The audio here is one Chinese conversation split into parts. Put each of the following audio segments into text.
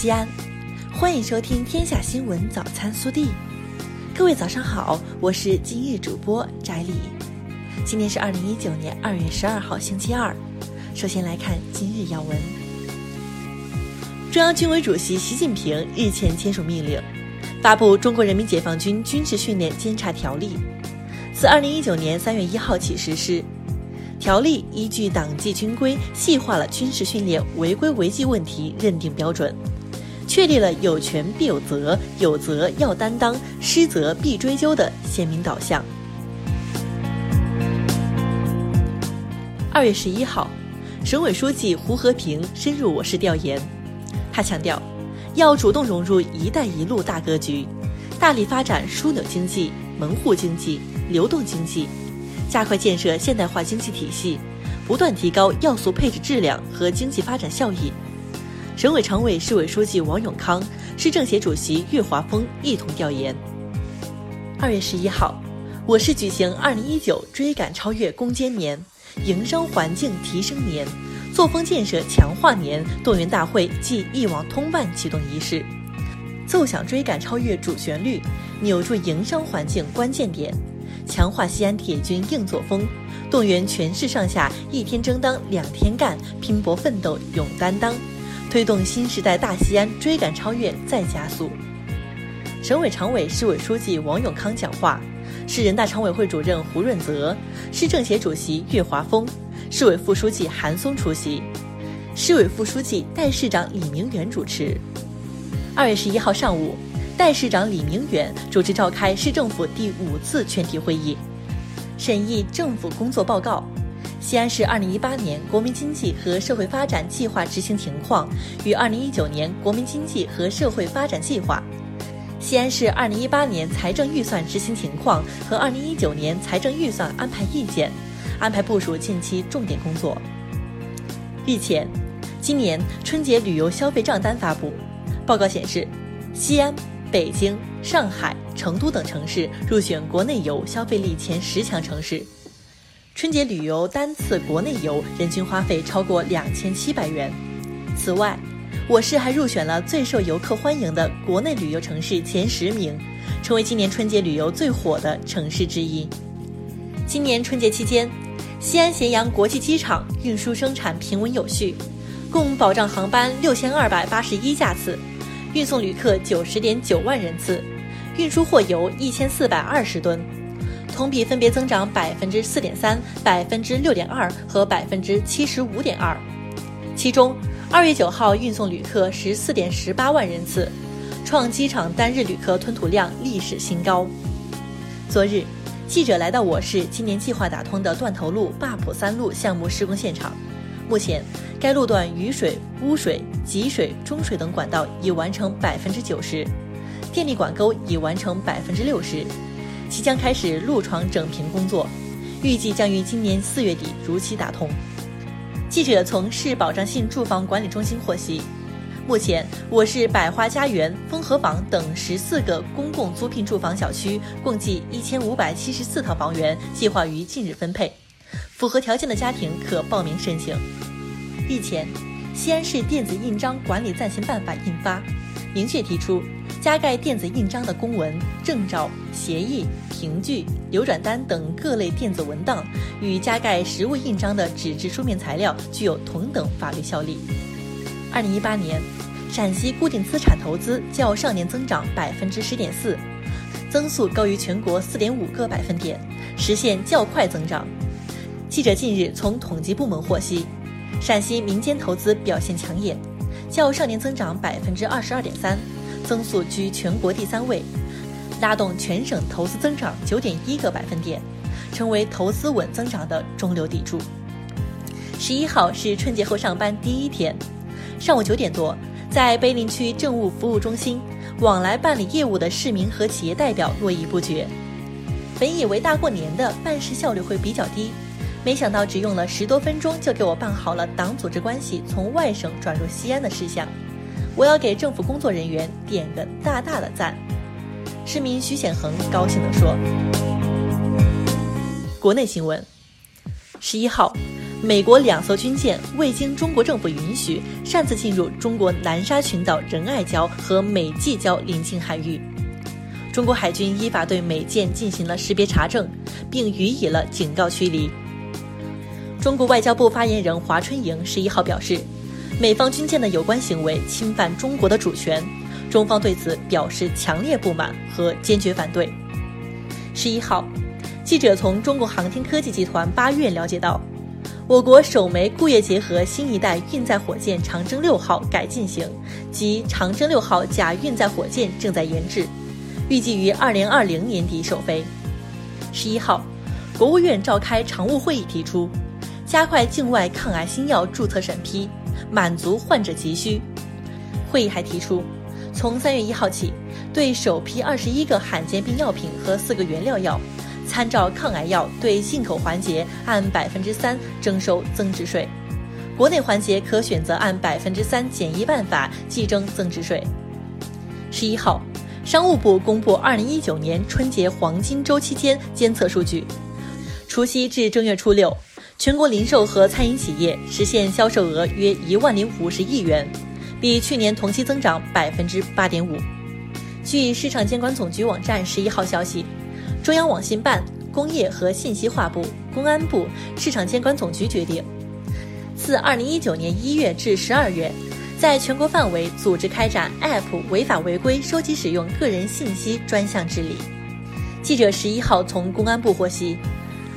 西安，欢迎收听《天下新闻早餐速递》。各位早上好，我是今日主播翟丽。今天是二零一九年二月十二号，星期二。首先来看今日要闻。中央军委主席习近平日前签署命令，发布《中国人民解放军军事训练监察条例》，自二零一九年三月一号起实施。条例依据党纪军规，细化了军事训练违规违纪问题认定标准，确立了有权必有责、有责要担当、失责必追究的鲜明导向。二月十一号，省委书记胡和平深入我市调研，他强调，要主动融入“一带一路”大格局，大力发展枢纽经济、门户经济、流动经济。加快建设现代化经济体系，不断提高要素配置质量和经济发展效益。省委常委、市委书记王永康、市政协主席岳华峰一同调研。二月十一号，我市举行二零一九追赶超越攻坚年、营商环境提升年、作风建设强化年动员大会暨一网通办启动仪式，奏响追赶超越主旋律，扭住营商环境关键点。强化西安铁军硬作风，动员全市上下一天争当两天干，拼搏奋斗勇担当，推动新时代大西安追赶超越再加速。省委常委、市委书记王永康讲话，市人大常委会主任胡润泽、市政协主席岳华峰、市委副书记韩松出席，市委副书记、代市长李明远主持。二月十一号上午。代市长李明远主持召开市政府第五次全体会议，审议政府工作报告、西安市二零一八年国民经济和社会发展计划执行情况与二零一九年国民经济和社会发展计划、西安市二零一八年财政预算执行情况和二零一九年财政预算安排意见，安排部署近期重点工作。日前，今年春节旅游消费账单发布，报告显示，西安。北京、上海、成都等城市入选国内游消费力前十强城市，春节旅游单次国内游人均花费超过两千七百元。此外，我市还入选了最受游客欢迎的国内旅游城市前十名，成为今年春节旅游最火的城市之一。今年春节期间，西安咸阳国际机场运输生产平稳有序，共保障航班六千二百八十一架次。运送旅客九十点九万人次，运输货油一千四百二十吨，同比分别增长百分之四点三、百分之六点二和百分之七十五点二。其中，二月九号运送旅客十四点十八万人次，创机场单日旅客吞吐量历史新高。昨日，记者来到我市今年计划打通的断头路坝浦三路项目施工现场。目前，该路段雨水、污水、集水、中水等管道已完成百分之九十，电力管沟已完成百分之六十，即将开始路床整平工作，预计将于今年四月底如期打通。记者从市保障性住房管理中心获悉，目前我市百花家园、丰和坊等十四个公共租赁住房小区共计一千五百七十四套房源，计划于近日分配。符合条件的家庭可报名申请。日前，西安市电子印章管理暂行办法印发，明确提出，加盖电子印章的公文、证照、协议、凭据、流转单等各类电子文档，与加盖实物印章的纸质书面材料具有同等法律效力。二零一八年，陕西固定资产投资较上年增长百分之十点四，增速高于全国四点五个百分点，实现较快增长。记者近日从统计部门获悉，陕西民间投资表现抢眼，较上年增长百分之二十二点三，增速居全国第三位，拉动全省投资增长九点一个百分点，成为投资稳增长的中流砥柱。十一号是春节后上班第一天，上午九点多，在碑林区政务服务中心，往来办理业务的市民和企业代表络绎不绝。本以为大过年的办事效率会比较低。没想到只用了十多分钟就给我办好了党组织关系从外省转入西安的事项，我要给政府工作人员点个大大的赞。市民徐显恒高兴地说。国内新闻，十一号，美国两艘军舰未经中国政府允许，擅自进入中国南沙群岛仁爱礁和美济礁临近海域。中国海军依法对美舰进行了识别查证，并予以了警告驱离。中国外交部发言人华春莹十一号表示，美方军舰的有关行为侵犯中国的主权，中方对此表示强烈不满和坚决反对。十一号，记者从中国航天科技集团八院了解到。我国首枚固液结合新一代运载火箭长征六号改进型及长征六号甲运载火箭正在研制，预计于二零二零年底首飞。十一号，国务院召开常务会议提出，加快境外抗癌新药注册审批，满足患者急需。会议还提出，从三月一号起，对首批二十一个罕见病药品和四个原料药。参照抗癌药对进口环节按百分之三征收增值税，国内环节可选择按百分之三简易办法计征增值税。十一号，商务部公布二零一九年春节黄金周期间监测数据，除夕至正月初六，全国零售和餐饮企业实现销售额约一万零五十亿元，比去年同期增长百分之八点五。据市场监管总局网站十一号消息。中央网信办、工业和信息化部、公安部、市场监管总局决定，自二零一九年一月至十二月，在全国范围组织开展 App 违法违规收集使用个人信息专项治理。记者十一号从公安部获悉，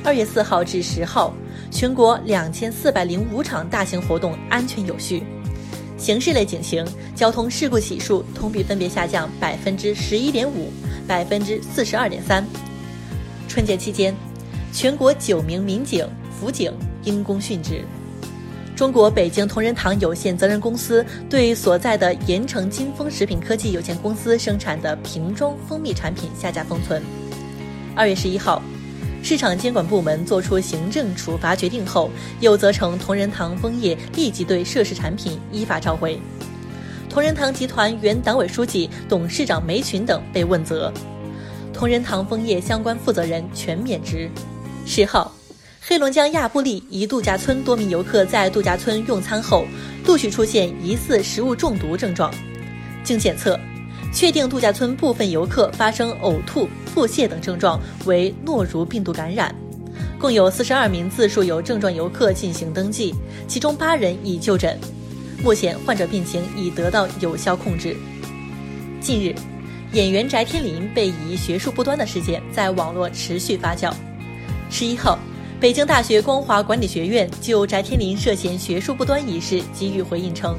二月四号至十号，全国两千四百零五场大型活动安全有序，刑事类警情、交通事故起数同比分别下降百分之十一点五、百分之四十二点三。春节期间，全国九名民警、辅警因公殉职。中国北京同仁堂有限责任公司对所在的盐城金丰食品科技有限公司生产的瓶装蜂蜜产品下架封存。二月十一号，市场监管部门作出行政处罚决定后，又责成同仁堂枫叶立即对涉事产品依法召回。同仁堂集团原党委书记、董事长梅群等被问责。同仁堂枫叶相关负责人全免职。十号，黑龙江亚布力一度假村多名游客在度假村用餐后，陆续出现疑似食物中毒症状。经检测，确定度假村部分游客发生呕吐、腹泻等症状为诺如病毒感染。共有四十二名自述有症状游客进行登记，其中八人已就诊。目前患者病情已得到有效控制。近日。演员翟天临被疑学术不端的事件在网络持续发酵。十一号，北京大学光华管理学院就翟天临涉嫌学术不端一事给予回应称，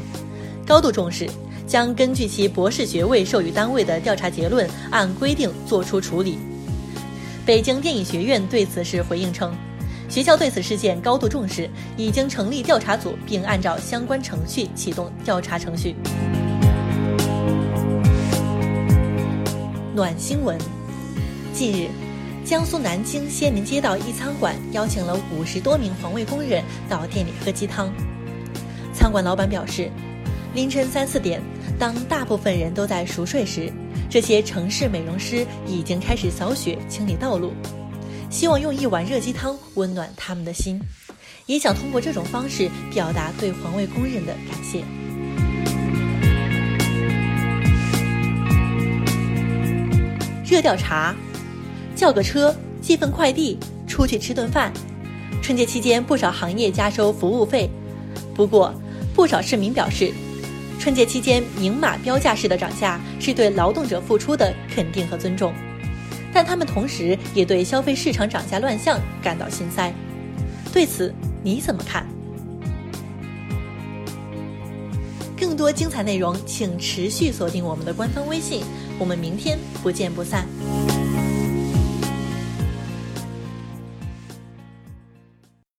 高度重视，将根据其博士学位授予单位的调查结论按规定作出处理。北京电影学院对此事回应称，学校对此事件高度重视，已经成立调查组，并按照相关程序启动调查程序。暖新闻：近日，江苏南京仙林街道一餐馆邀请了五十多名环卫工人到店里喝鸡汤。餐馆老板表示，凌晨三四点，当大部分人都在熟睡时，这些城市美容师已经开始扫雪清理道路，希望用一碗热鸡汤温暖他们的心，也想通过这种方式表达对环卫工人的感谢。热调查：叫个车，寄份快递，出去吃顿饭。春节期间，不少行业加收服务费。不过，不少市民表示，春节期间明码标价式的涨价是对劳动者付出的肯定和尊重。但他们同时也对消费市场涨价乱象感到心塞。对此，你怎么看？更多精彩内容，请持续锁定我们的官方微信。我们明天不见不散。